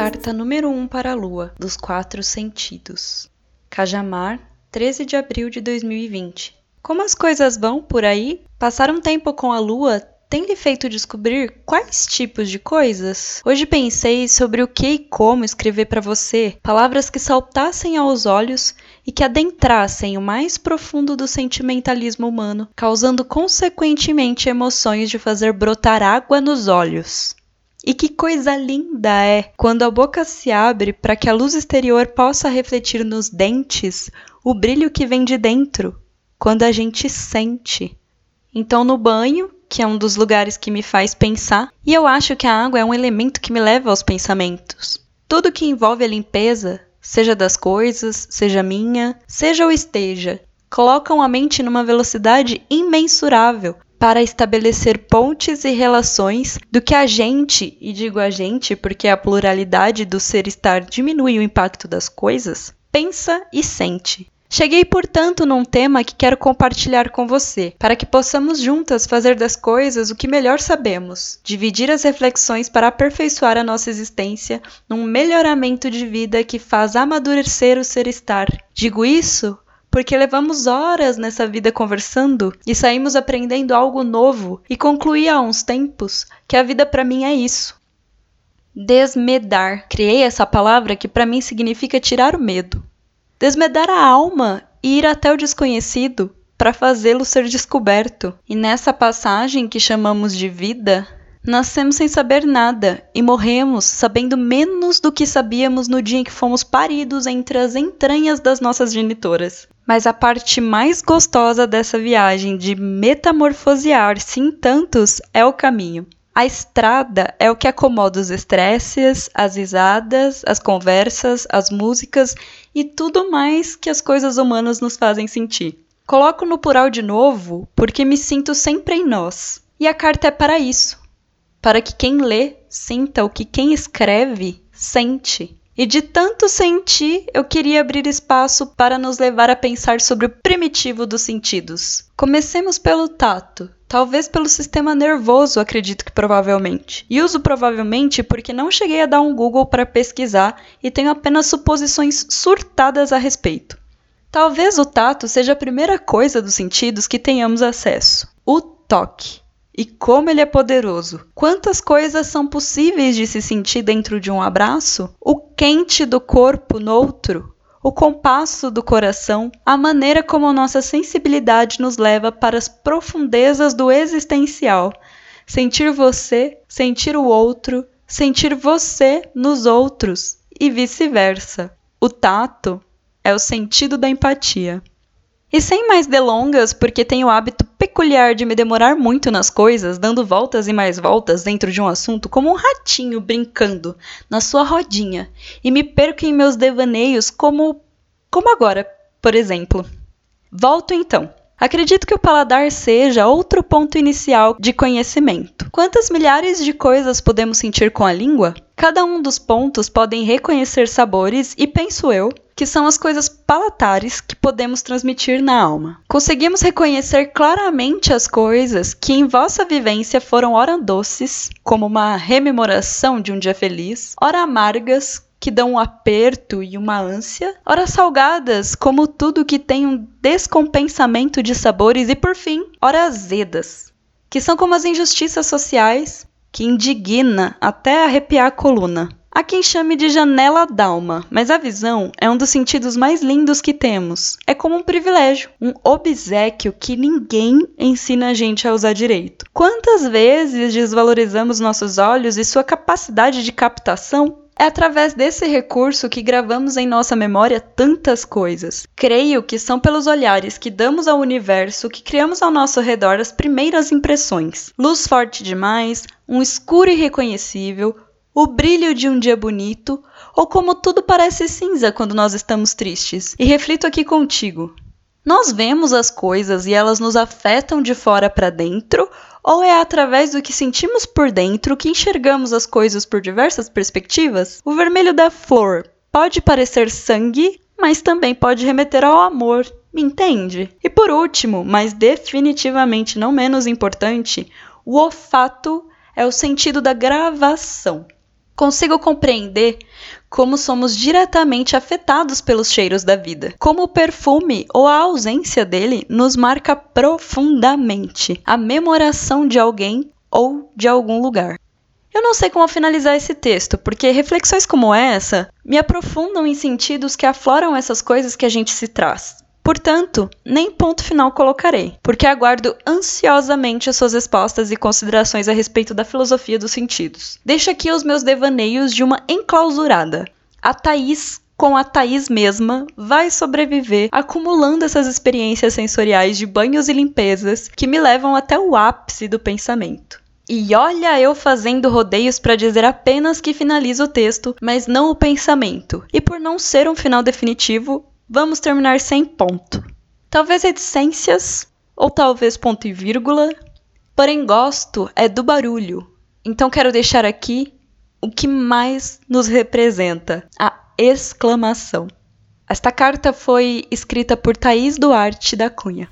Carta número 1 um para a Lua, dos Quatro Sentidos. Cajamar, 13 de abril de 2020. Como as coisas vão por aí? Passar um tempo com a Lua tem lhe feito descobrir quais tipos de coisas? Hoje pensei sobre o que e como escrever para você palavras que saltassem aos olhos e que adentrassem o mais profundo do sentimentalismo humano, causando consequentemente emoções de fazer brotar água nos olhos. E que coisa linda é quando a boca se abre para que a luz exterior possa refletir nos dentes o brilho que vem de dentro, quando a gente sente. Então, no banho, que é um dos lugares que me faz pensar, e eu acho que a água é um elemento que me leva aos pensamentos. Tudo que envolve a limpeza, seja das coisas, seja minha, seja ou esteja, colocam a mente numa velocidade imensurável para estabelecer pontes e relações do que a gente, e digo a gente porque a pluralidade do ser estar diminui o impacto das coisas, pensa e sente. Cheguei, portanto, num tema que quero compartilhar com você, para que possamos juntas fazer das coisas o que melhor sabemos, dividir as reflexões para aperfeiçoar a nossa existência num melhoramento de vida que faz amadurecer o ser estar. Digo isso porque levamos horas nessa vida conversando e saímos aprendendo algo novo e concluí há uns tempos que a vida para mim é isso. Desmedar. Criei essa palavra que para mim significa tirar o medo desmedar a alma e ir até o desconhecido para fazê-lo ser descoberto. E nessa passagem que chamamos de vida, nascemos sem saber nada e morremos sabendo menos do que sabíamos no dia em que fomos paridos entre as entranhas das nossas genitoras. Mas a parte mais gostosa dessa viagem de metamorfosear-se em tantos é o caminho. A estrada é o que acomoda os estresses, as risadas, as conversas, as músicas e tudo mais que as coisas humanas nos fazem sentir. Coloco no plural de novo porque me sinto sempre em nós. E a carta é para isso para que quem lê sinta o que quem escreve sente. E de tanto sentir, eu queria abrir espaço para nos levar a pensar sobre o primitivo dos sentidos. Comecemos pelo tato, talvez pelo sistema nervoso, acredito que provavelmente. E uso provavelmente porque não cheguei a dar um Google para pesquisar e tenho apenas suposições surtadas a respeito. Talvez o tato seja a primeira coisa dos sentidos que tenhamos acesso. O toque. E como ele é poderoso! Quantas coisas são possíveis de se sentir dentro de um abraço? O quente do corpo no outro, o compasso do coração, a maneira como nossa sensibilidade nos leva para as profundezas do existencial. Sentir você, sentir o outro, sentir você nos outros e vice-versa. O tato é o sentido da empatia. E sem mais delongas, porque tenho o hábito peculiar de me demorar muito nas coisas, dando voltas e mais voltas dentro de um assunto como um ratinho brincando na sua rodinha, e me perco em meus devaneios como como agora, por exemplo. Volto então. Acredito que o paladar seja outro ponto inicial de conhecimento. Quantas milhares de coisas podemos sentir com a língua? Cada um dos pontos podem reconhecer sabores e penso eu que são as coisas palatares que podemos transmitir na alma. Conseguimos reconhecer claramente as coisas que em vossa vivência foram ora doces, como uma rememoração de um dia feliz, ora amargas, que dão um aperto e uma ânsia, ora salgadas, como tudo que tem um descompensamento de sabores, e por fim, ora azedas, que são como as injustiças sociais, que indigna até arrepiar a coluna. Há quem chame de janela d'alma, mas a visão é um dos sentidos mais lindos que temos. É como um privilégio, um obsequio que ninguém ensina a gente a usar direito. Quantas vezes desvalorizamos nossos olhos e sua capacidade de captação? É através desse recurso que gravamos em nossa memória tantas coisas. Creio que são pelos olhares que damos ao universo que criamos ao nosso redor as primeiras impressões. Luz forte demais, um escuro irreconhecível, o brilho de um dia bonito, ou como tudo parece cinza quando nós estamos tristes. E reflito aqui contigo. Nós vemos as coisas e elas nos afetam de fora para dentro, ou é através do que sentimos por dentro que enxergamos as coisas por diversas perspectivas? O vermelho da flor pode parecer sangue, mas também pode remeter ao amor, me entende? E por último, mas definitivamente não menos importante, o olfato é o sentido da gravação. Consigo compreender como somos diretamente afetados pelos cheiros da vida. Como o perfume ou a ausência dele nos marca profundamente a memoração de alguém ou de algum lugar. Eu não sei como finalizar esse texto, porque reflexões como essa me aprofundam em sentidos que afloram essas coisas que a gente se traz. Portanto, nem ponto final colocarei, porque aguardo ansiosamente as suas respostas e considerações a respeito da filosofia dos sentidos. Deixo aqui os meus devaneios de uma enclausurada. A Thaís com a Thaís mesma, vai sobreviver acumulando essas experiências sensoriais de banhos e limpezas que me levam até o ápice do pensamento. E olha eu fazendo rodeios para dizer apenas que finaliza o texto, mas não o pensamento. E por não ser um final definitivo, vamos terminar sem ponto. Talvez reticências, ou talvez ponto e vírgula. Porém, gosto é do barulho. Então quero deixar aqui o que mais nos representa: a exclamação. Esta carta foi escrita por Thaís Duarte da Cunha.